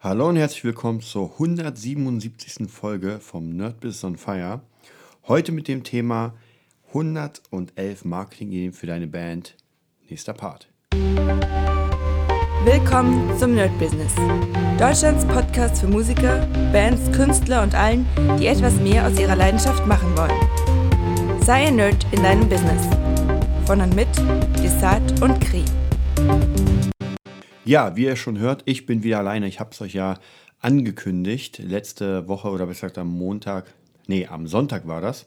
Hallo und herzlich willkommen zur 177. Folge vom Nerd Business on Fire. Heute mit dem Thema 111 Marketing-Ideen für deine Band. Nächster Part. Willkommen zum Nerd Business. Deutschlands Podcast für Musiker, Bands, Künstler und allen, die etwas mehr aus ihrer Leidenschaft machen wollen. Sei ein Nerd in deinem Business. Von und mit Desart und Kri. Ja, wie ihr schon hört, ich bin wieder alleine. Ich habe es euch ja angekündigt. Letzte Woche oder besser gesagt am Montag, nee, am Sonntag war das,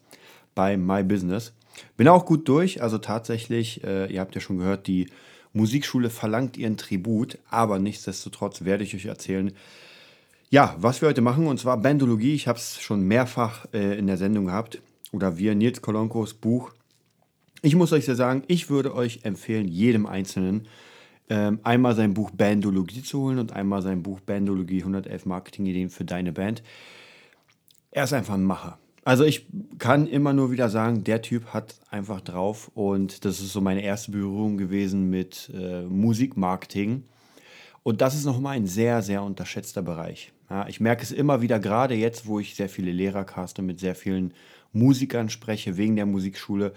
bei My Business. Bin auch gut durch. Also tatsächlich, äh, ihr habt ja schon gehört, die Musikschule verlangt ihren Tribut. Aber nichtsdestotrotz werde ich euch erzählen, ja, was wir heute machen. Und zwar Bandologie. Ich habe es schon mehrfach äh, in der Sendung gehabt. Oder wir, Nils Kolonkos Buch. Ich muss euch ja sagen, ich würde euch empfehlen, jedem Einzelnen einmal sein Buch Bandologie zu holen und einmal sein Buch Bandologie 111 Marketing-Ideen für deine Band. Er ist einfach ein Macher. Also ich kann immer nur wieder sagen, der Typ hat einfach drauf und das ist so meine erste Berührung gewesen mit äh, Musikmarketing. Und das ist nochmal ein sehr, sehr unterschätzter Bereich. Ja, ich merke es immer wieder, gerade jetzt, wo ich sehr viele Lehrer caste, mit sehr vielen Musikern spreche, wegen der Musikschule.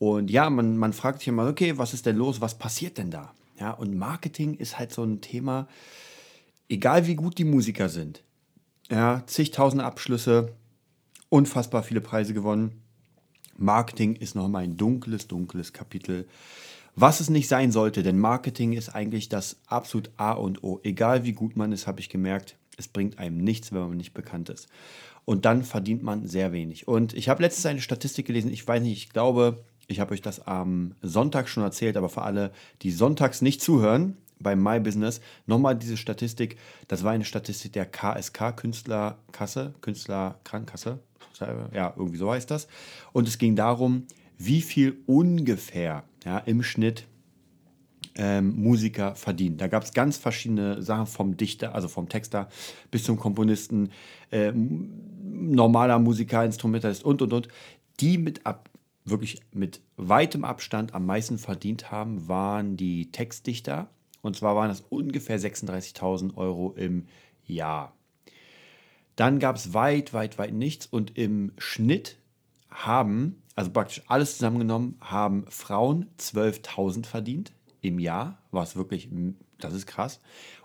Und ja, man, man fragt sich immer, okay, was ist denn los? Was passiert denn da? Ja, und Marketing ist halt so ein Thema, egal wie gut die Musiker sind. Ja, zigtausend Abschlüsse, unfassbar viele Preise gewonnen. Marketing ist nochmal ein dunkles, dunkles Kapitel. Was es nicht sein sollte, denn Marketing ist eigentlich das absolut A und O. Egal wie gut man ist, habe ich gemerkt, es bringt einem nichts, wenn man nicht bekannt ist. Und dann verdient man sehr wenig. Und ich habe letztens eine Statistik gelesen, ich weiß nicht, ich glaube, ich habe euch das am Sonntag schon erzählt, aber für alle, die sonntags nicht zuhören, bei My Business, nochmal diese Statistik. Das war eine Statistik der KSK, Künstlerkasse, Künstlerkrankenkasse. Ja, irgendwie so heißt das. Und es ging darum, wie viel ungefähr ja, im Schnitt ähm, Musiker verdienen. Da gab es ganz verschiedene Sachen vom Dichter, also vom Texter bis zum Komponisten, äh, normaler Musiker, Instrumentalist und und und, die mit ab wirklich mit weitem Abstand am meisten verdient haben, waren die Textdichter. Und zwar waren das ungefähr 36.000 Euro im Jahr. Dann gab es weit, weit, weit nichts. Und im Schnitt haben, also praktisch alles zusammengenommen, haben Frauen 12.000 verdient im Jahr, was wirklich, das ist krass.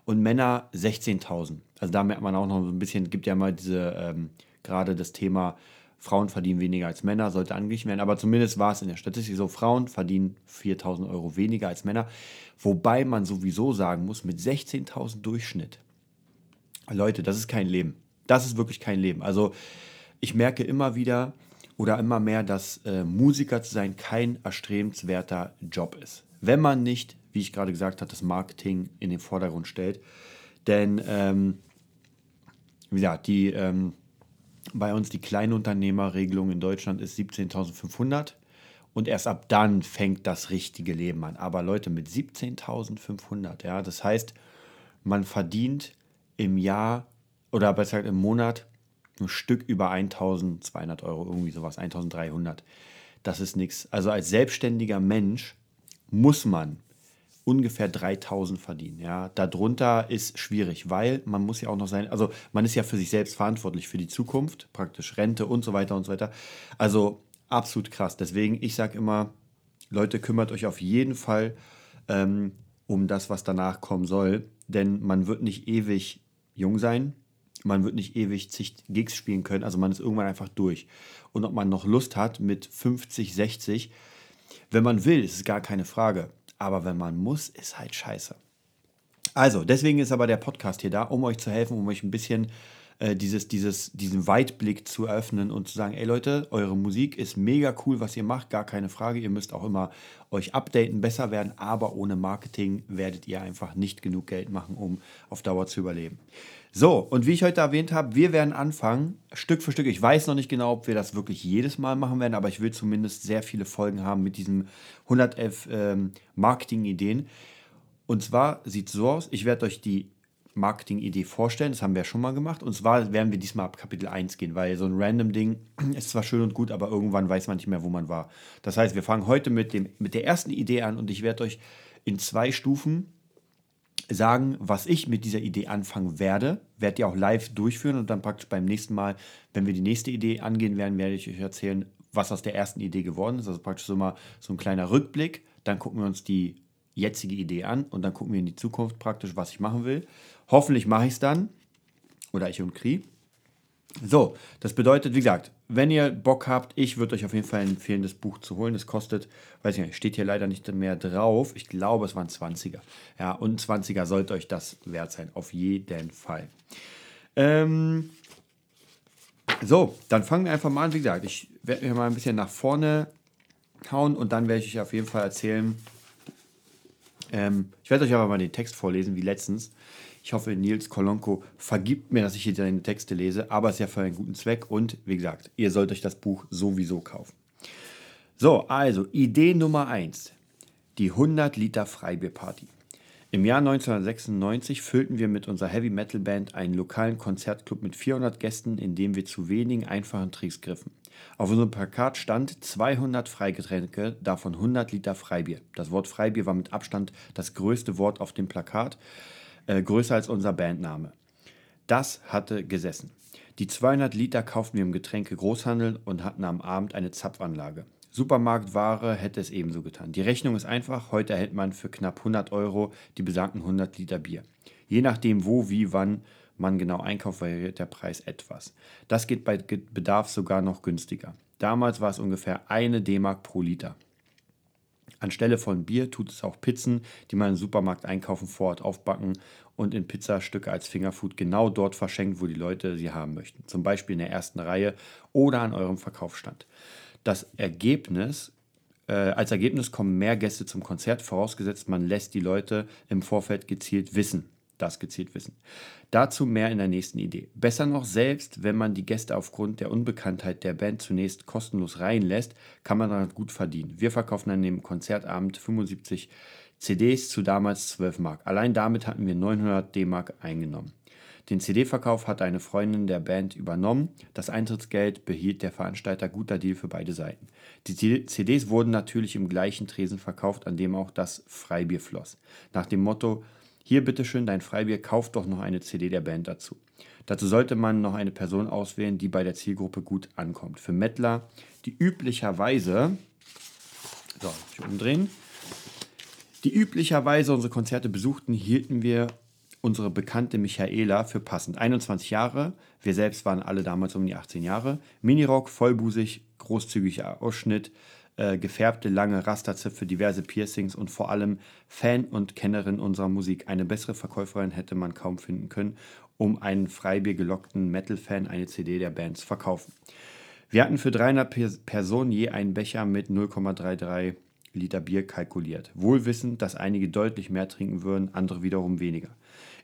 Und Männer 16.000. Also da merkt man auch noch so ein bisschen, gibt ja mal diese, ähm, gerade das Thema Frauen verdienen weniger als Männer, sollte angeglichen werden. Aber zumindest war es in der Statistik so, Frauen verdienen 4.000 Euro weniger als Männer. Wobei man sowieso sagen muss, mit 16.000 Durchschnitt. Leute, das ist kein Leben. Das ist wirklich kein Leben. Also ich merke immer wieder oder immer mehr, dass äh, Musiker zu sein kein erstrebenswerter Job ist. Wenn man nicht, wie ich gerade gesagt habe, das Marketing in den Vordergrund stellt. Denn, ähm, wie gesagt, die... Ähm, bei uns die Kleinunternehmerregelung in Deutschland ist 17.500 und erst ab dann fängt das richtige Leben an. Aber Leute, mit 17.500, ja, das heißt, man verdient im Jahr oder besser gesagt im Monat ein Stück über 1.200 Euro, irgendwie sowas, 1.300. Das ist nichts. Also als selbstständiger Mensch muss man ungefähr 3000 verdienen. Ja, darunter ist schwierig, weil man muss ja auch noch sein, also man ist ja für sich selbst verantwortlich für die Zukunft, praktisch Rente und so weiter und so weiter. Also absolut krass. Deswegen, ich sage immer, Leute, kümmert euch auf jeden Fall ähm, um das, was danach kommen soll, denn man wird nicht ewig jung sein. Man wird nicht ewig zig Gigs spielen können, also man ist irgendwann einfach durch. Und ob man noch Lust hat mit 50, 60, wenn man will, ist es gar keine Frage. Aber wenn man muss, ist halt scheiße. Also, deswegen ist aber der Podcast hier da, um euch zu helfen, um euch ein bisschen äh, dieses, dieses, diesen Weitblick zu eröffnen und zu sagen, ey Leute, eure Musik ist mega cool, was ihr macht, gar keine Frage. Ihr müsst auch immer euch updaten, besser werden, aber ohne Marketing werdet ihr einfach nicht genug Geld machen, um auf Dauer zu überleben. So, und wie ich heute erwähnt habe, wir werden anfangen, Stück für Stück. Ich weiß noch nicht genau, ob wir das wirklich jedes Mal machen werden, aber ich will zumindest sehr viele Folgen haben mit diesen 111 ähm, Marketing-Ideen. Und zwar sieht es so aus, ich werde euch die Marketing-Idee vorstellen, das haben wir ja schon mal gemacht. Und zwar werden wir diesmal ab Kapitel 1 gehen, weil so ein random Ding ist zwar schön und gut, aber irgendwann weiß man nicht mehr, wo man war. Das heißt, wir fangen heute mit, dem, mit der ersten Idee an und ich werde euch in zwei Stufen sagen, was ich mit dieser Idee anfangen werde. Werde die auch live durchführen und dann praktisch beim nächsten Mal, wenn wir die nächste Idee angehen werden, werde ich euch erzählen, was aus der ersten Idee geworden ist. Also praktisch so mal so ein kleiner Rückblick. Dann gucken wir uns die jetzige Idee an und dann gucken wir in die Zukunft praktisch, was ich machen will. Hoffentlich mache ich es dann. Oder ich und Kri. So, das bedeutet, wie gesagt, wenn ihr Bock habt, ich würde euch auf jeden Fall empfehlen, das Buch zu holen. Das kostet, weiß ich nicht, steht hier leider nicht mehr drauf. Ich glaube, es waren 20er. Ja, und ein 20er sollte euch das wert sein. Auf jeden Fall. Ähm, so, dann fangen wir einfach mal an. Wie gesagt, ich werde mir mal ein bisschen nach vorne hauen und dann werde ich euch auf jeden Fall erzählen. Ähm, ich werde euch aber mal den Text vorlesen, wie letztens. Ich hoffe, Nils Kolonko vergibt mir, dass ich hier deine Texte lese, aber es ist ja für einen guten Zweck und wie gesagt, ihr sollt euch das Buch sowieso kaufen. So, also Idee Nummer 1. Die 100 Liter Freibierparty. Im Jahr 1996 füllten wir mit unserer Heavy Metal Band einen lokalen Konzertclub mit 400 Gästen, in dem wir zu wenigen einfachen Tricks griffen. Auf unserem Plakat stand 200 Freigetränke, davon 100 Liter Freibier. Das Wort Freibier war mit Abstand das größte Wort auf dem Plakat äh, größer als unser Bandname. Das hatte gesessen. Die 200 Liter kauften wir im Getränke-Großhandel und hatten am Abend eine Zapfanlage. Supermarktware hätte es ebenso getan. Die Rechnung ist einfach. Heute erhält man für knapp 100 Euro die besagten 100 Liter Bier. Je nachdem, wo, wie, wann man genau einkauft, variiert der Preis etwas. Das geht bei Bedarf sogar noch günstiger. Damals war es ungefähr eine D-Mark pro Liter. Anstelle von Bier tut es auch Pizzen, die man im Supermarkt einkaufen, vor Ort aufbacken und in Pizzastücke als Fingerfood genau dort verschenkt, wo die Leute sie haben möchten. Zum Beispiel in der ersten Reihe oder an eurem Verkaufsstand. Das Ergebnis äh, als Ergebnis kommen mehr Gäste zum Konzert, vorausgesetzt man lässt die Leute im Vorfeld gezielt wissen, das gezielt wissen. Dazu mehr in der nächsten Idee. Besser noch, selbst wenn man die Gäste aufgrund der Unbekanntheit der Band zunächst kostenlos reinlässt, kann man daran gut verdienen. Wir verkaufen an dem Konzertabend 75 CDs zu damals 12 Mark. Allein damit hatten wir 900 D-Mark eingenommen. Den CD-Verkauf hat eine Freundin der Band übernommen. Das Eintrittsgeld behielt der Veranstalter guter Deal für beide Seiten. Die CDs wurden natürlich im gleichen Tresen verkauft, an dem auch das Freibier floss. Nach dem Motto hier bitteschön dein Freibier, kauf doch noch eine CD der Band dazu. Dazu sollte man noch eine Person auswählen, die bei der Zielgruppe gut ankommt. Für Mettler, die üblicherweise, so, ich umdrehen, die üblicherweise unsere Konzerte besuchten, hielten wir unsere bekannte Michaela für passend. 21 Jahre, wir selbst waren alle damals um die 18 Jahre. Minirock, vollbusig, großzügiger Ausschnitt, äh, gefärbte lange Rasterzöpfe, diverse Piercings und vor allem Fan und Kennerin unserer Musik. Eine bessere Verkäuferin hätte man kaum finden können, um einen Freibier gelockten Metal-Fan eine CD der Band zu verkaufen. Wir hatten für 300 Personen je einen Becher mit 0,33 Liter Bier kalkuliert. Wohl wissend, dass einige deutlich mehr trinken würden, andere wiederum weniger.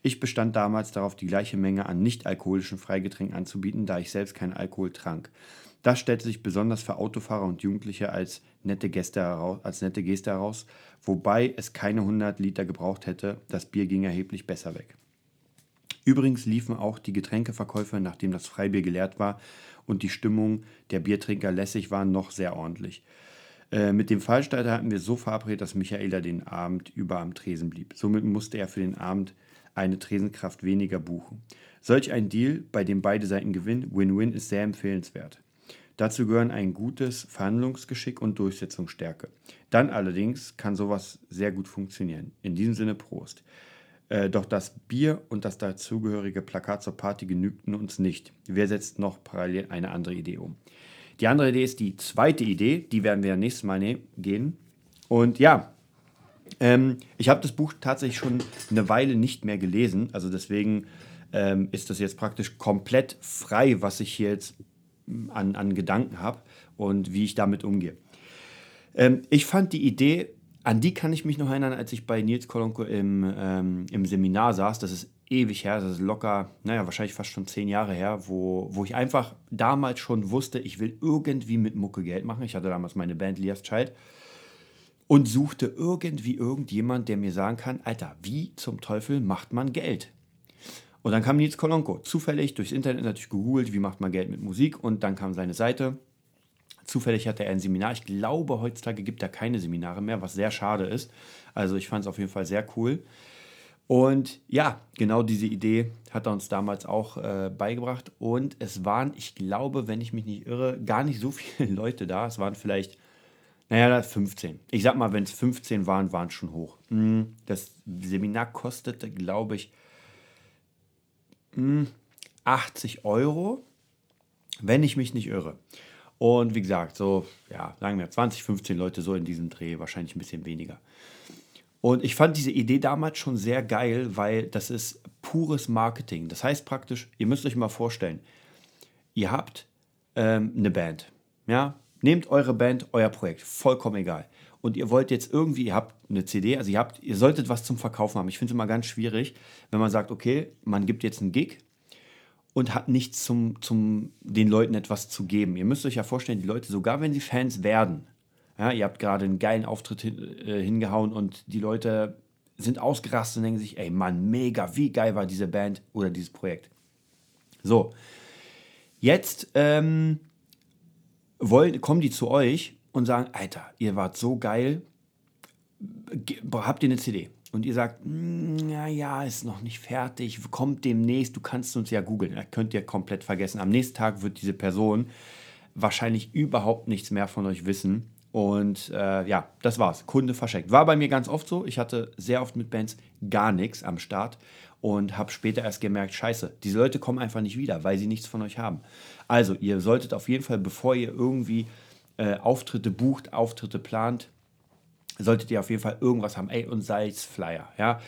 Ich bestand damals darauf, die gleiche Menge an nicht-alkoholischen Freigetränken anzubieten, da ich selbst keinen Alkohol trank. Das stellte sich besonders für Autofahrer und Jugendliche als nette, Gäste heraus, als nette Geste heraus, wobei es keine 100 Liter gebraucht hätte, das Bier ging erheblich besser weg. Übrigens liefen auch die Getränkeverkäufe, nachdem das Freibier geleert war und die Stimmung der Biertrinker lässig war, noch sehr ordentlich. Äh, mit dem Fallstalter hatten wir so verabredet, dass Michaela den Abend über am Tresen blieb. Somit musste er für den Abend eine Tresenkraft weniger buchen. Solch ein Deal, bei dem beide Seiten gewinnen, Win-Win, ist sehr empfehlenswert. Dazu gehören ein gutes Verhandlungsgeschick und Durchsetzungsstärke. Dann allerdings kann sowas sehr gut funktionieren. In diesem Sinne Prost. Äh, doch das Bier und das dazugehörige Plakat zur Party genügten uns nicht. Wir setzten noch parallel eine andere Idee um. Die andere Idee ist die zweite Idee, die werden wir nächstes Mal ne gehen. Und ja, ähm, ich habe das Buch tatsächlich schon eine Weile nicht mehr gelesen, also deswegen ähm, ist das jetzt praktisch komplett frei, was ich hier jetzt an, an Gedanken habe und wie ich damit umgehe. Ähm, ich fand die Idee, an die kann ich mich noch erinnern, als ich bei Nils Kolonko im, ähm, im Seminar saß. Das ist ewig her, das ist locker, naja, wahrscheinlich fast schon zehn Jahre her, wo, wo ich einfach damals schon wusste, ich will irgendwie mit Mucke Geld machen. Ich hatte damals meine Band Lias Child und suchte irgendwie irgendjemand, der mir sagen kann, Alter, wie zum Teufel macht man Geld? Und dann kam Nils Kolonko, zufällig durchs Internet natürlich gegoogelt, wie macht man Geld mit Musik und dann kam seine Seite. Zufällig hatte er ein Seminar. Ich glaube, heutzutage gibt er keine Seminare mehr, was sehr schade ist. Also ich fand es auf jeden Fall sehr cool. Und ja, genau diese Idee hat er uns damals auch äh, beigebracht. Und es waren, ich glaube, wenn ich mich nicht irre, gar nicht so viele Leute da. Es waren vielleicht, naja, 15. Ich sag mal, wenn es 15 waren, waren es schon hoch. Hm, das Seminar kostete, glaube ich, 80 hm, Euro, wenn ich mich nicht irre. Und wie gesagt, so, ja, sagen wir 20, 15 Leute so in diesem Dreh, wahrscheinlich ein bisschen weniger. Und ich fand diese Idee damals schon sehr geil, weil das ist pures Marketing. Das heißt praktisch, ihr müsst euch mal vorstellen, ihr habt ähm, eine Band. Ja, nehmt eure Band, euer Projekt, vollkommen egal. Und ihr wollt jetzt irgendwie, ihr habt eine CD, also ihr habt, ihr solltet was zum Verkaufen haben. Ich finde es immer ganz schwierig, wenn man sagt, okay, man gibt jetzt einen Gig und hat nichts zum, zum den Leuten etwas zu geben. Ihr müsst euch ja vorstellen, die Leute, sogar wenn sie Fans werden, ja, ihr habt gerade einen geilen Auftritt hin, äh, hingehauen und die Leute sind ausgerastet und denken sich, ey Mann, mega, wie geil war diese Band oder dieses Projekt. So, jetzt ähm, wollen, kommen die zu euch und sagen, Alter, ihr wart so geil, habt ihr eine CD? Und ihr sagt, naja, hm, ist noch nicht fertig, kommt demnächst, du kannst uns ja googeln, da könnt ihr komplett vergessen. Am nächsten Tag wird diese Person wahrscheinlich überhaupt nichts mehr von euch wissen und äh, ja, das war's. Kunde verschenkt. War bei mir ganz oft so. Ich hatte sehr oft mit Bands gar nichts am Start und habe später erst gemerkt, scheiße, diese Leute kommen einfach nicht wieder, weil sie nichts von euch haben. Also, ihr solltet auf jeden Fall, bevor ihr irgendwie äh, Auftritte bucht, Auftritte plant, solltet ihr auf jeden Fall irgendwas haben. Ey, und sei es Flyer, ja.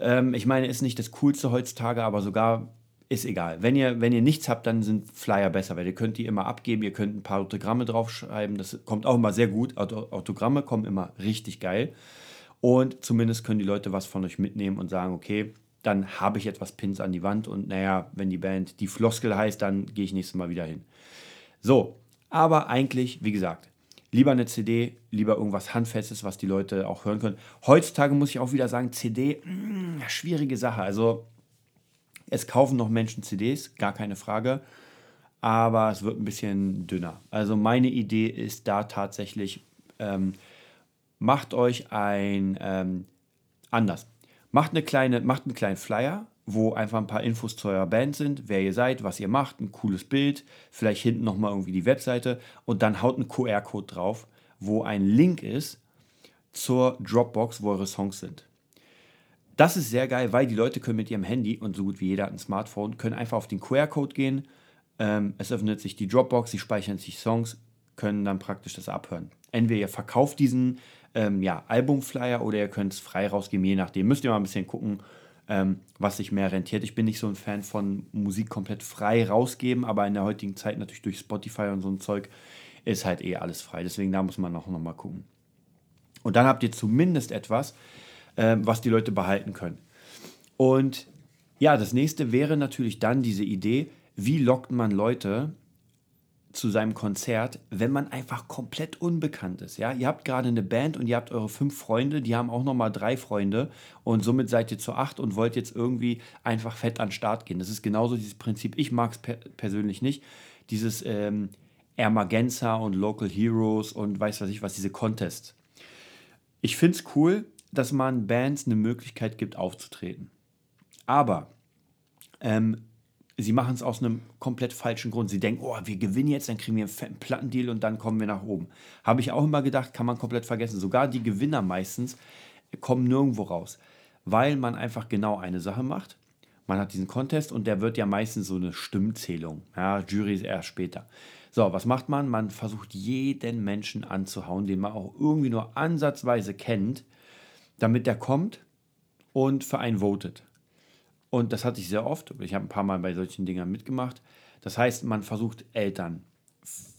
Ähm, ich meine, ist nicht das Coolste heutzutage, aber sogar ist egal. Wenn ihr, wenn ihr nichts habt, dann sind Flyer besser, weil ihr könnt die immer abgeben, ihr könnt ein paar Autogramme draufschreiben, das kommt auch immer sehr gut. Autogramme kommen immer richtig geil. Und zumindest können die Leute was von euch mitnehmen und sagen, okay, dann habe ich etwas Pins an die Wand und naja, wenn die Band die Floskel heißt, dann gehe ich nächstes Mal wieder hin. So, aber eigentlich, wie gesagt, lieber eine CD, lieber irgendwas Handfestes, was die Leute auch hören können. Heutzutage muss ich auch wieder sagen, CD, mh, mm, schwierige Sache. Also es kaufen noch Menschen CDs, gar keine Frage. Aber es wird ein bisschen dünner. Also meine Idee ist da tatsächlich, ähm, macht euch ein ähm, anders. Macht, eine kleine, macht einen kleinen Flyer, wo einfach ein paar Infos zu eurer Band sind, wer ihr seid, was ihr macht, ein cooles Bild, vielleicht hinten nochmal irgendwie die Webseite und dann haut einen QR-Code drauf, wo ein Link ist zur Dropbox, wo eure Songs sind. Das ist sehr geil, weil die Leute können mit ihrem Handy und so gut wie jeder hat ein Smartphone, können einfach auf den QR-Code gehen. Ähm, es öffnet sich die Dropbox, sie speichern sich Songs, können dann praktisch das abhören. Entweder ihr verkauft diesen ähm, ja, Albumflyer oder ihr könnt es frei rausgeben, je nachdem. Müsst ihr mal ein bisschen gucken, ähm, was sich mehr rentiert. Ich bin nicht so ein Fan von Musik komplett frei rausgeben, aber in der heutigen Zeit natürlich durch Spotify und so ein Zeug ist halt eh alles frei. Deswegen da muss man auch noch mal gucken. Und dann habt ihr zumindest etwas, ähm, was die Leute behalten können. Und ja, das nächste wäre natürlich dann diese Idee, wie lockt man Leute zu seinem Konzert, wenn man einfach komplett unbekannt ist. Ja, ihr habt gerade eine Band und ihr habt eure fünf Freunde, die haben auch noch mal drei Freunde und somit seid ihr zu acht und wollt jetzt irgendwie einfach fett an den Start gehen. Das ist genauso dieses Prinzip. Ich mag es per persönlich nicht. Dieses ähm, Ermagenza und Local Heroes und weiß was ich was, diese Contests. Ich finde es cool, dass man Bands eine Möglichkeit gibt, aufzutreten. Aber ähm, sie machen es aus einem komplett falschen Grund. Sie denken, oh, wir gewinnen jetzt, dann kriegen wir einen fetten Plattendeal und dann kommen wir nach oben. Habe ich auch immer gedacht, kann man komplett vergessen. Sogar die Gewinner meistens kommen nirgendwo raus, weil man einfach genau eine Sache macht. Man hat diesen Contest und der wird ja meistens so eine Stimmzählung. Ja, Jury ist erst später. So, was macht man? Man versucht jeden Menschen anzuhauen, den man auch irgendwie nur ansatzweise kennt, damit der kommt und für einen votet. Und das hatte ich sehr oft. Ich habe ein paar Mal bei solchen Dingern mitgemacht. Das heißt, man versucht Eltern,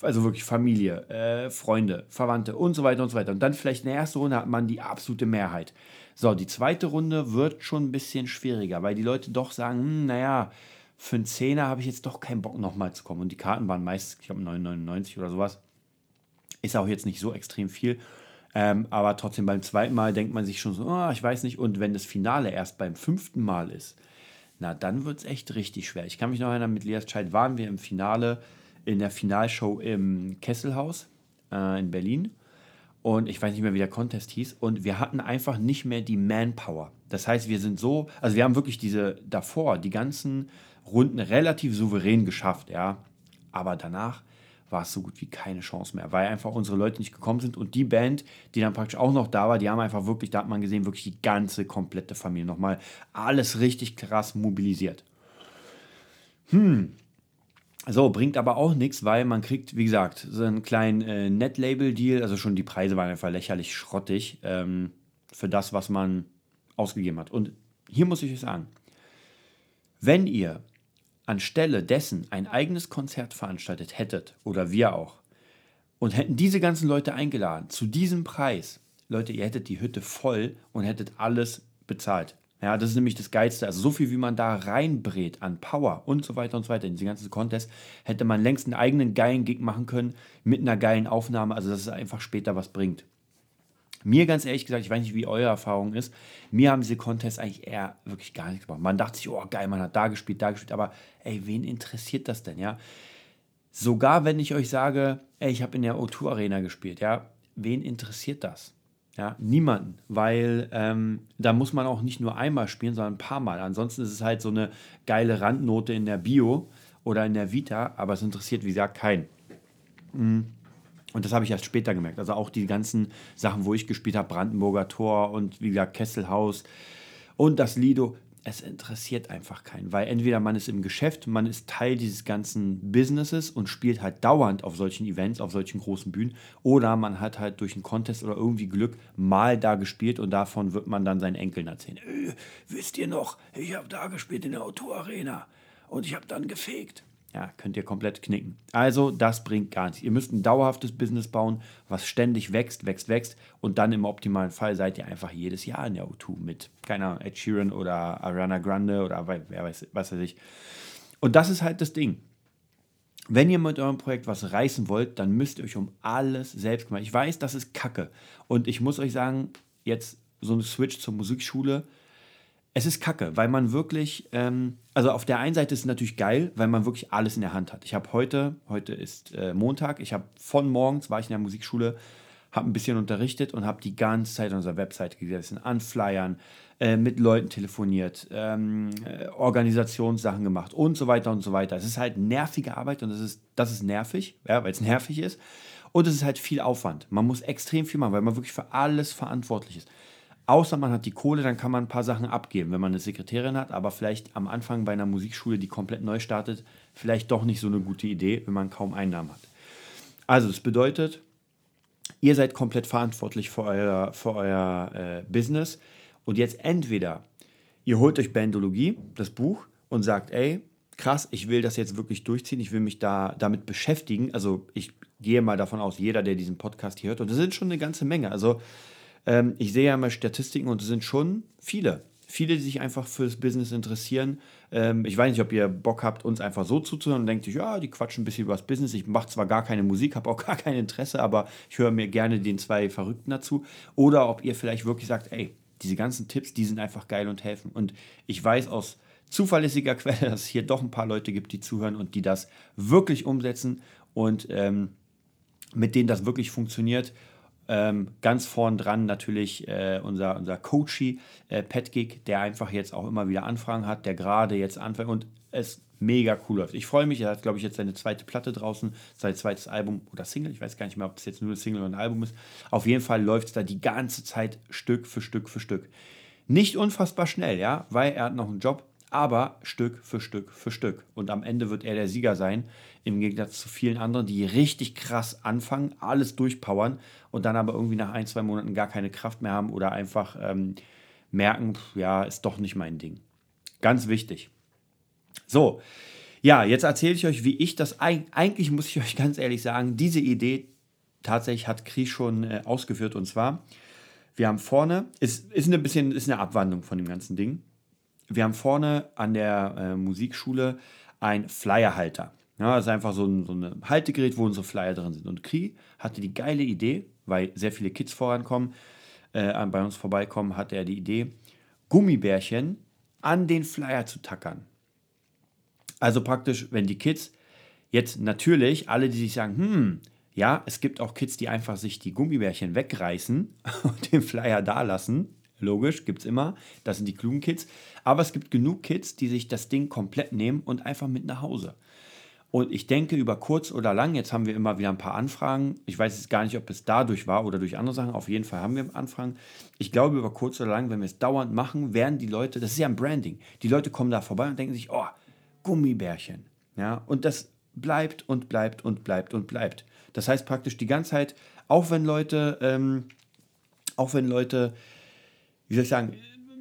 also wirklich Familie, äh, Freunde, Verwandte und so weiter und so weiter. Und dann vielleicht in der ersten Runde hat man die absolute Mehrheit. So, die zweite Runde wird schon ein bisschen schwieriger, weil die Leute doch sagen, hm, naja, für einen Zehner habe ich jetzt doch keinen Bock nochmal zu kommen. Und die Karten waren meist, ich glaube, 9,99 oder sowas. Ist auch jetzt nicht so extrem viel. Ähm, aber trotzdem beim zweiten Mal denkt man sich schon so, oh, ich weiß nicht. Und wenn das Finale erst beim fünften Mal ist, na, dann wird es echt richtig schwer. Ich kann mich noch erinnern, mit Lias Child waren wir im Finale, in der Finalshow im Kesselhaus äh, in Berlin. und ich weiß nicht mehr, wie der Contest hieß. Und wir hatten einfach nicht mehr die Manpower. Das heißt, wir sind so, also wir haben wirklich diese davor, die ganzen Runden relativ souverän geschafft, ja. Aber danach war es so gut wie keine Chance mehr, weil einfach unsere Leute nicht gekommen sind und die Band, die dann praktisch auch noch da war, die haben einfach wirklich, da hat man gesehen, wirklich die ganze komplette Familie nochmal alles richtig krass mobilisiert. Hm, so, bringt aber auch nichts, weil man kriegt, wie gesagt, so einen kleinen äh, Net-Label-Deal. Also schon die Preise waren einfach lächerlich schrottig ähm, für das, was man ausgegeben hat. Und hier muss ich euch sagen, wenn ihr anstelle dessen ein eigenes Konzert veranstaltet hättet, oder wir auch, und hätten diese ganzen Leute eingeladen zu diesem Preis, Leute, ihr hättet die Hütte voll und hättet alles bezahlt. Ja, das ist nämlich das Geilste. Also so viel, wie man da reinbrät an Power und so weiter und so weiter in die ganzen Contest, hätte man längst einen eigenen geilen Gig machen können mit einer geilen Aufnahme. Also dass es einfach später was bringt. Mir ganz ehrlich gesagt, ich weiß nicht, wie eure Erfahrung ist, mir haben diese Contests eigentlich eher wirklich gar nichts gemacht. Man dachte sich, oh geil, man hat da gespielt, da gespielt, aber ey, wen interessiert das denn, ja? Sogar wenn ich euch sage, ey, ich habe in der O2 Arena gespielt, ja, wen interessiert das? Ja, niemanden, weil ähm, da muss man auch nicht nur einmal spielen, sondern ein paar Mal. Ansonsten ist es halt so eine geile Randnote in der Bio oder in der Vita, aber es interessiert, wie gesagt, keinen. Mhm. Und das habe ich erst später gemerkt. Also auch die ganzen Sachen, wo ich gespielt habe, Brandenburger Tor und wie gesagt Kesselhaus und das Lido, es interessiert einfach keinen, weil entweder man ist im Geschäft, man ist Teil dieses ganzen Businesses und spielt halt dauernd auf solchen Events, auf solchen großen Bühnen, oder man hat halt durch einen Contest oder irgendwie Glück mal da gespielt und davon wird man dann seinen Enkeln erzählen. Äh, wisst ihr noch, ich habe da gespielt in der Autoarena und ich habe dann gefegt ja, könnt ihr komplett knicken. Also, das bringt gar nichts. Ihr müsst ein dauerhaftes Business bauen, was ständig wächst, wächst, wächst. Und dann im optimalen Fall seid ihr einfach jedes Jahr in der O2 mit, keine Ahnung, Ed Sheeran oder Ariana Grande oder wer weiß, was weiß ich. Und das ist halt das Ding. Wenn ihr mit eurem Projekt was reißen wollt, dann müsst ihr euch um alles selbst kümmern. Ich weiß, das ist Kacke. Und ich muss euch sagen, jetzt so ein Switch zur Musikschule, es ist kacke, weil man wirklich, ähm, also auf der einen Seite ist es natürlich geil, weil man wirklich alles in der Hand hat. Ich habe heute, heute ist äh, Montag, ich habe von morgens, war ich in der Musikschule, habe ein bisschen unterrichtet und habe die ganze Zeit an unserer Webseite gesessen, an Flyern, äh, mit Leuten telefoniert, ähm, äh, Organisationssachen gemacht und so weiter und so weiter. Es ist halt nervige Arbeit und das ist, das ist nervig, ja, weil es nervig ist. Und es ist halt viel Aufwand. Man muss extrem viel machen, weil man wirklich für alles verantwortlich ist. Außer man hat die Kohle, dann kann man ein paar Sachen abgeben, wenn man eine Sekretärin hat, aber vielleicht am Anfang bei einer Musikschule, die komplett neu startet, vielleicht doch nicht so eine gute Idee, wenn man kaum Einnahmen hat. Also, das bedeutet, ihr seid komplett verantwortlich für euer, für euer äh, Business und jetzt entweder ihr holt euch Bandologie, das Buch, und sagt, ey, krass, ich will das jetzt wirklich durchziehen, ich will mich da damit beschäftigen. Also, ich gehe mal davon aus, jeder, der diesen Podcast hier hört, und das sind schon eine ganze Menge. Also, ähm, ich sehe ja mal Statistiken und es sind schon viele. Viele, die sich einfach fürs Business interessieren. Ähm, ich weiß nicht, ob ihr Bock habt, uns einfach so zuzuhören und denkt, ja, die quatschen ein bisschen über das Business. Ich mache zwar gar keine Musik, habe auch gar kein Interesse, aber ich höre mir gerne den zwei Verrückten dazu. Oder ob ihr vielleicht wirklich sagt, ey, diese ganzen Tipps, die sind einfach geil und helfen. Und ich weiß aus zuverlässiger Quelle, dass es hier doch ein paar Leute gibt, die zuhören und die das wirklich umsetzen und ähm, mit denen das wirklich funktioniert. Ähm, ganz vorn dran natürlich äh, unser, unser Coachy, äh, Petgig, der einfach jetzt auch immer wieder Anfragen hat, der gerade jetzt anfängt und es mega cool läuft. Ich freue mich, er hat, glaube ich, jetzt seine zweite Platte draußen, sein zweites Album oder Single. Ich weiß gar nicht mehr, ob es jetzt nur ein Single oder ein Album ist. Auf jeden Fall läuft es da die ganze Zeit Stück für Stück für Stück. Nicht unfassbar schnell, ja, weil er hat noch einen Job, aber Stück für Stück für Stück. Und am Ende wird er der Sieger sein, im Gegensatz zu vielen anderen, die richtig krass anfangen, alles durchpowern und dann aber irgendwie nach ein, zwei Monaten gar keine Kraft mehr haben oder einfach ähm, merken, ja, ist doch nicht mein Ding. Ganz wichtig. So, ja, jetzt erzähle ich euch, wie ich das eigentlich, muss ich euch ganz ehrlich sagen, diese Idee tatsächlich hat Kri schon äh, ausgeführt und zwar, wir haben vorne, ist, ist ein bisschen ist eine Abwandlung von dem ganzen Ding wir haben vorne an der äh, Musikschule ein Flyerhalter. Ja, das ist einfach so ein, so ein Haltegerät, wo unsere Flyer drin sind. Und Kri hatte die geile Idee, weil sehr viele Kids vorankommen, äh, bei uns vorbeikommen, hatte er die Idee, Gummibärchen an den Flyer zu tackern. Also praktisch, wenn die Kids jetzt natürlich, alle, die sich sagen, hm, Ja, es gibt auch Kids, die einfach sich die Gummibärchen wegreißen und den Flyer da lassen. Logisch, gibt es immer. Das sind die klugen Kids. Aber es gibt genug Kids, die sich das Ding komplett nehmen und einfach mit nach Hause. Und ich denke, über kurz oder lang, jetzt haben wir immer wieder ein paar Anfragen. Ich weiß jetzt gar nicht, ob es dadurch war oder durch andere Sachen. Auf jeden Fall haben wir Anfragen. Ich glaube, über kurz oder lang, wenn wir es dauernd machen, werden die Leute, das ist ja ein Branding, die Leute kommen da vorbei und denken sich, oh, Gummibärchen. Ja, und das bleibt und bleibt und bleibt und bleibt. Das heißt praktisch die ganze Zeit, auch wenn Leute, ähm, auch wenn Leute, wie soll ich sagen,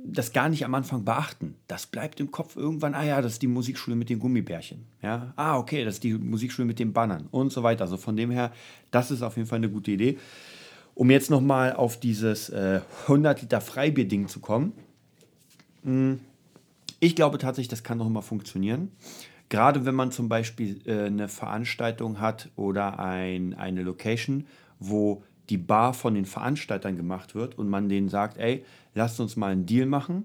das gar nicht am Anfang beachten. Das bleibt im Kopf irgendwann, ah ja, das ist die Musikschule mit den Gummibärchen. Ja, ah, okay, das ist die Musikschule mit den Bannern und so weiter. Also von dem her, das ist auf jeden Fall eine gute Idee. Um jetzt nochmal auf dieses äh, 100 Liter Freibier-Ding zu kommen. Hm, ich glaube tatsächlich, das kann noch immer funktionieren. Gerade wenn man zum Beispiel äh, eine Veranstaltung hat oder ein, eine Location, wo die Bar von den Veranstaltern gemacht wird und man denen sagt, ey, lasst uns mal einen Deal machen.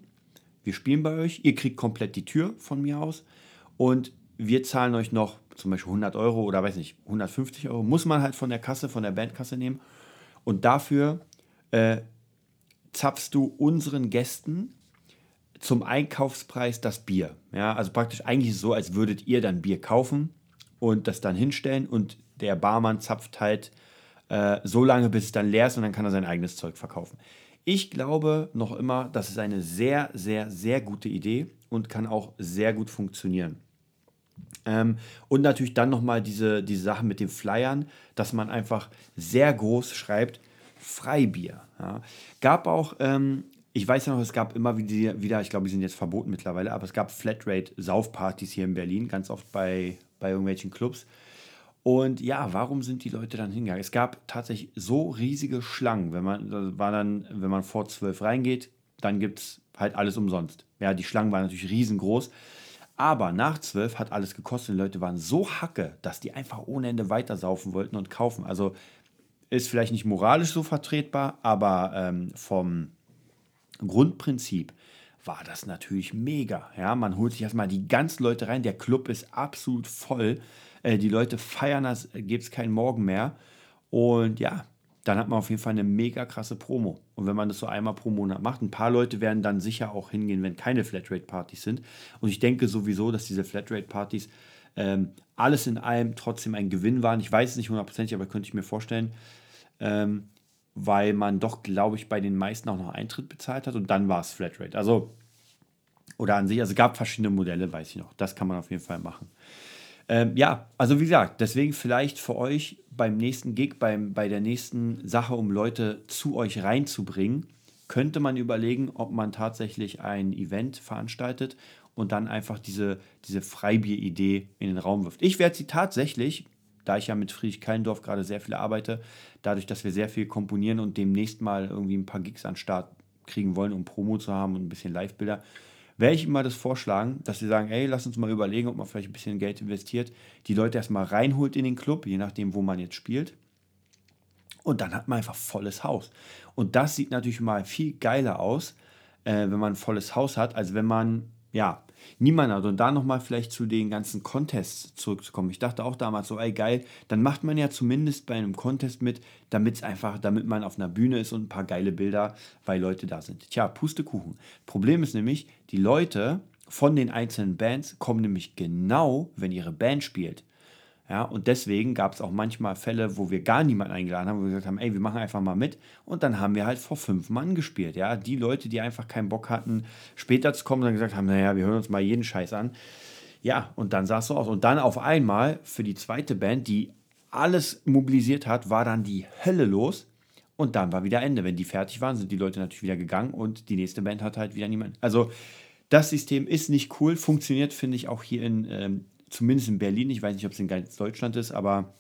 Wir spielen bei euch, ihr kriegt komplett die Tür von mir aus und wir zahlen euch noch zum Beispiel 100 Euro oder weiß nicht, 150 Euro, muss man halt von der Kasse, von der Bandkasse nehmen. Und dafür äh, zapfst du unseren Gästen zum Einkaufspreis das Bier. Ja, also praktisch eigentlich so, als würdet ihr dann Bier kaufen und das dann hinstellen und der Barmann zapft halt äh, so lange, bis es dann leer ist und dann kann er sein eigenes Zeug verkaufen. Ich glaube noch immer, das ist eine sehr, sehr, sehr gute Idee und kann auch sehr gut funktionieren. Ähm, und natürlich dann nochmal diese, diese Sache mit den Flyern, dass man einfach sehr groß schreibt, Freibier. Ja. Gab auch ähm, ich weiß ja noch, es gab immer wieder, ich glaube, die sind jetzt verboten mittlerweile, aber es gab Flatrate-Saufpartys hier in Berlin, ganz oft bei, bei irgendwelchen Clubs. Und ja, warum sind die Leute dann hingegangen? Es gab tatsächlich so riesige Schlangen. Wenn man, war dann, wenn man vor zwölf reingeht, dann gibt es halt alles umsonst. Ja, die Schlangen waren natürlich riesengroß. Aber nach zwölf hat alles gekostet. Die Leute waren so hacke, dass die einfach ohne Ende weiter saufen wollten und kaufen. Also ist vielleicht nicht moralisch so vertretbar, aber ähm, vom, Grundprinzip war das natürlich mega. Ja, man holt sich erstmal die ganzen Leute rein. Der Club ist absolut voll. Äh, die Leute feiern das, äh, gibt es keinen Morgen mehr. Und ja, dann hat man auf jeden Fall eine mega krasse Promo. Und wenn man das so einmal pro Monat macht, ein paar Leute werden dann sicher auch hingehen, wenn keine Flatrate-Partys sind. Und ich denke sowieso, dass diese Flatrate-Partys ähm, alles in allem trotzdem ein Gewinn waren. Ich weiß es nicht hundertprozentig, aber könnte ich mir vorstellen. Ähm, weil man doch, glaube ich, bei den meisten auch noch Eintritt bezahlt hat und dann war es Flatrate. Also, oder an sich, also es gab verschiedene Modelle, weiß ich noch. Das kann man auf jeden Fall machen. Ähm, ja, also wie gesagt, deswegen vielleicht für euch beim nächsten Gig, beim, bei der nächsten Sache, um Leute zu euch reinzubringen, könnte man überlegen, ob man tatsächlich ein Event veranstaltet und dann einfach diese, diese Freibier-Idee in den Raum wirft. Ich werde sie tatsächlich, da ich ja mit Friedrich Keindorf gerade sehr viel arbeite, dadurch, dass wir sehr viel komponieren und demnächst mal irgendwie ein paar Gigs an Start kriegen wollen, um Promo zu haben und ein bisschen Live-Bilder, werde ich immer das vorschlagen, dass sie sagen, ey, lass uns mal überlegen, ob man vielleicht ein bisschen Geld investiert, die Leute erstmal reinholt in den Club, je nachdem, wo man jetzt spielt. Und dann hat man einfach volles Haus. Und das sieht natürlich mal viel geiler aus, äh, wenn man ein volles Haus hat, als wenn man, ja, niemand hat. Und da nochmal vielleicht zu den ganzen Contests zurückzukommen. Ich dachte auch damals so, ey geil, dann macht man ja zumindest bei einem Contest mit, damit es einfach, damit man auf einer Bühne ist und ein paar geile Bilder, weil Leute da sind. Tja, Pustekuchen. Problem ist nämlich, die Leute von den einzelnen Bands kommen nämlich genau, wenn ihre Band spielt. Ja, und deswegen gab es auch manchmal Fälle, wo wir gar niemanden eingeladen haben, wo wir gesagt haben, ey, wir machen einfach mal mit. Und dann haben wir halt vor fünf Mann gespielt. Ja, die Leute, die einfach keinen Bock hatten, später zu kommen, dann gesagt haben, naja, wir hören uns mal jeden Scheiß an. Ja, und dann sah es so aus. Und dann auf einmal für die zweite Band, die alles mobilisiert hat, war dann die Hölle los. Und dann war wieder Ende. Wenn die fertig waren, sind die Leute natürlich wieder gegangen und die nächste Band hat halt wieder niemanden. Also das System ist nicht cool, funktioniert, finde ich, auch hier in ähm, zumindest in Berlin, ich weiß nicht, ob es in ganz Deutschland ist, aber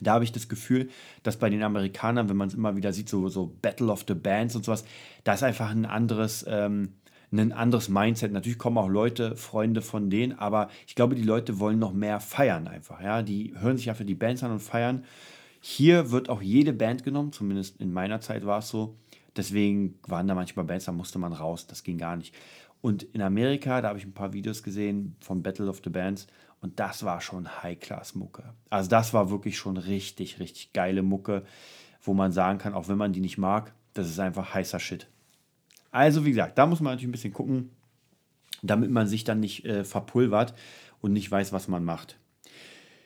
da habe ich das Gefühl, dass bei den Amerikanern, wenn man es immer wieder sieht, so, so Battle of the Bands und sowas, da ist einfach ein anderes, ähm, ein anderes Mindset. Natürlich kommen auch Leute, Freunde von denen, aber ich glaube, die Leute wollen noch mehr feiern einfach. Ja? Die hören sich einfach die Bands an und feiern. Hier wird auch jede Band genommen, zumindest in meiner Zeit war es so. Deswegen waren da manchmal Bands, da musste man raus, das ging gar nicht. Und in Amerika, da habe ich ein paar Videos gesehen von Battle of the Bands und das war schon High-Class-Mucke. Also das war wirklich schon richtig, richtig geile Mucke, wo man sagen kann, auch wenn man die nicht mag, das ist einfach heißer Shit. Also wie gesagt, da muss man natürlich ein bisschen gucken, damit man sich dann nicht äh, verpulvert und nicht weiß, was man macht.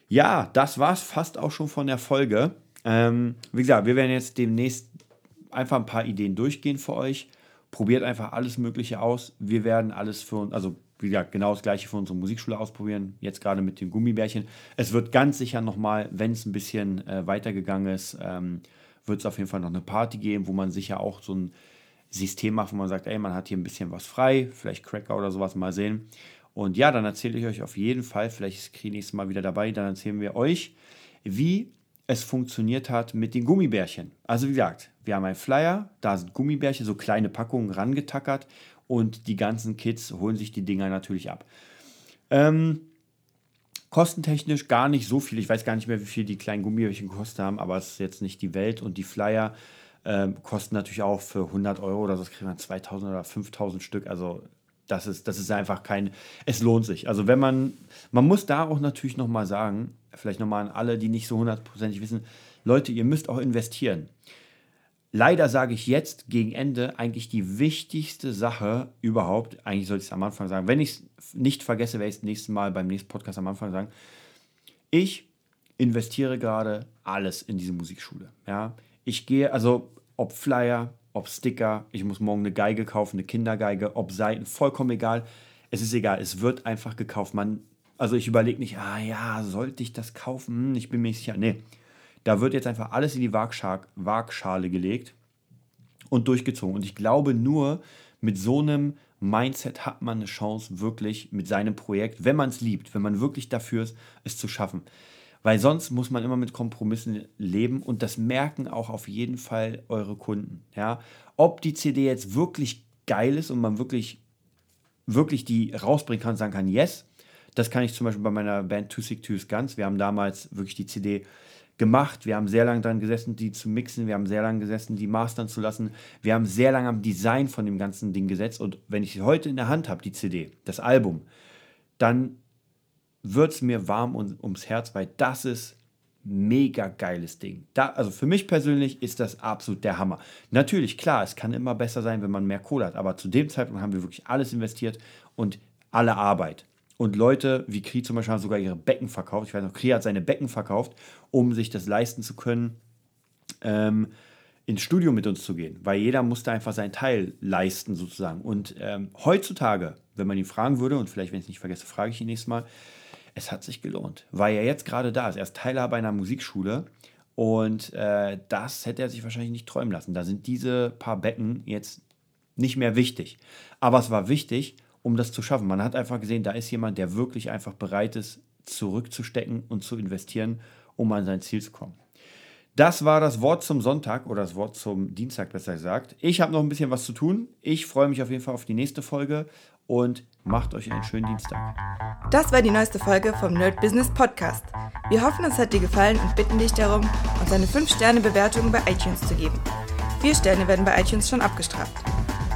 Ja, das war es fast auch schon von der Folge. Ähm, wie gesagt, wir werden jetzt demnächst einfach ein paar Ideen durchgehen für euch. Probiert einfach alles Mögliche aus. Wir werden alles für uns, also wie gesagt, genau das gleiche für unsere Musikschule ausprobieren. Jetzt gerade mit den Gummibärchen. Es wird ganz sicher nochmal, wenn es ein bisschen äh, weitergegangen ist, ähm, wird es auf jeden Fall noch eine Party geben, wo man sicher auch so ein System macht, wo man sagt, ey, man hat hier ein bisschen was frei, vielleicht Cracker oder sowas mal sehen. Und ja, dann erzähle ich euch auf jeden Fall, vielleicht ist Kri nächstes Mal wieder dabei, dann erzählen wir euch, wie es funktioniert hat mit den Gummibärchen. Also wie gesagt, wir haben einen Flyer, da sind Gummibärchen, so kleine Packungen rangetackert und die ganzen Kids holen sich die Dinger natürlich ab. Ähm, kostentechnisch gar nicht so viel. Ich weiß gar nicht mehr, wie viel die kleinen Gummibärchen gekostet haben, aber es ist jetzt nicht die Welt und die Flyer ähm, kosten natürlich auch für 100 Euro oder so, das kriegt man 2000 oder 5000 Stück. Also das ist, das ist einfach kein, es lohnt sich. Also wenn man, man muss da auch natürlich nochmal sagen, vielleicht nochmal an alle, die nicht so hundertprozentig wissen, Leute, ihr müsst auch investieren. Leider sage ich jetzt gegen Ende eigentlich die wichtigste Sache überhaupt. Eigentlich sollte ich es am Anfang sagen. Wenn ich es nicht vergesse, werde ich es nächstes Mal beim nächsten Podcast am Anfang sagen. Ich investiere gerade alles in diese Musikschule. Ja, ich gehe, also ob Flyer, ob Sticker, ich muss morgen eine Geige kaufen, eine Kindergeige, ob Seiten, vollkommen egal. Es ist egal, es wird einfach gekauft. Man, also ich überlege nicht, ah ja, sollte ich das kaufen? Hm, ich bin mir nicht sicher. Nee, da wird jetzt einfach alles in die Waagschale, Waagschale gelegt und durchgezogen. Und ich glaube, nur mit so einem Mindset hat man eine Chance, wirklich mit seinem Projekt, wenn man es liebt, wenn man wirklich dafür ist, es zu schaffen. Weil sonst muss man immer mit Kompromissen leben und das merken auch auf jeden Fall eure Kunden. Ja? Ob die CD jetzt wirklich geil ist und man wirklich, wirklich die rausbringen kann und sagen kann, yes, das kann ich zum Beispiel bei meiner Band Two Sick Two's Guns. Wir haben damals wirklich die CD gemacht. Wir haben sehr lange daran gesessen, die zu mixen. Wir haben sehr lange gesessen, die mastern zu lassen. Wir haben sehr lange am Design von dem ganzen Ding gesetzt. Und wenn ich heute in der Hand habe, die CD, das Album, dann wird es mir warm um, ums Herz, weil das ist mega geiles Ding. Da, also für mich persönlich ist das absolut der Hammer. Natürlich, klar, es kann immer besser sein, wenn man mehr Kohle hat, aber zu dem Zeitpunkt haben wir wirklich alles investiert und alle Arbeit. Und Leute wie Kri zum Beispiel haben sogar ihre Becken verkauft. Ich weiß noch, Kri hat seine Becken verkauft, um sich das leisten zu können, ähm, ins Studio mit uns zu gehen. Weil jeder musste einfach seinen Teil leisten, sozusagen. Und ähm, heutzutage, wenn man ihn fragen würde, und vielleicht, wenn ich es nicht vergesse, frage ich ihn nächstes Mal, es hat sich gelohnt, weil er jetzt gerade da ist. Er ist Teilhaber einer Musikschule und äh, das hätte er sich wahrscheinlich nicht träumen lassen. Da sind diese paar Becken jetzt nicht mehr wichtig. Aber es war wichtig, um das zu schaffen. Man hat einfach gesehen, da ist jemand, der wirklich einfach bereit ist, zurückzustecken und zu investieren, um an sein Ziel zu kommen. Das war das Wort zum Sonntag oder das Wort zum Dienstag, besser gesagt. Ich habe noch ein bisschen was zu tun. Ich freue mich auf jeden Fall auf die nächste Folge und macht euch einen schönen Dienstag. Das war die neueste Folge vom Nerd Business Podcast. Wir hoffen, es hat dir gefallen und bitten dich darum, uns eine 5-Sterne-Bewertung bei iTunes zu geben. Vier Sterne werden bei iTunes schon abgestraft.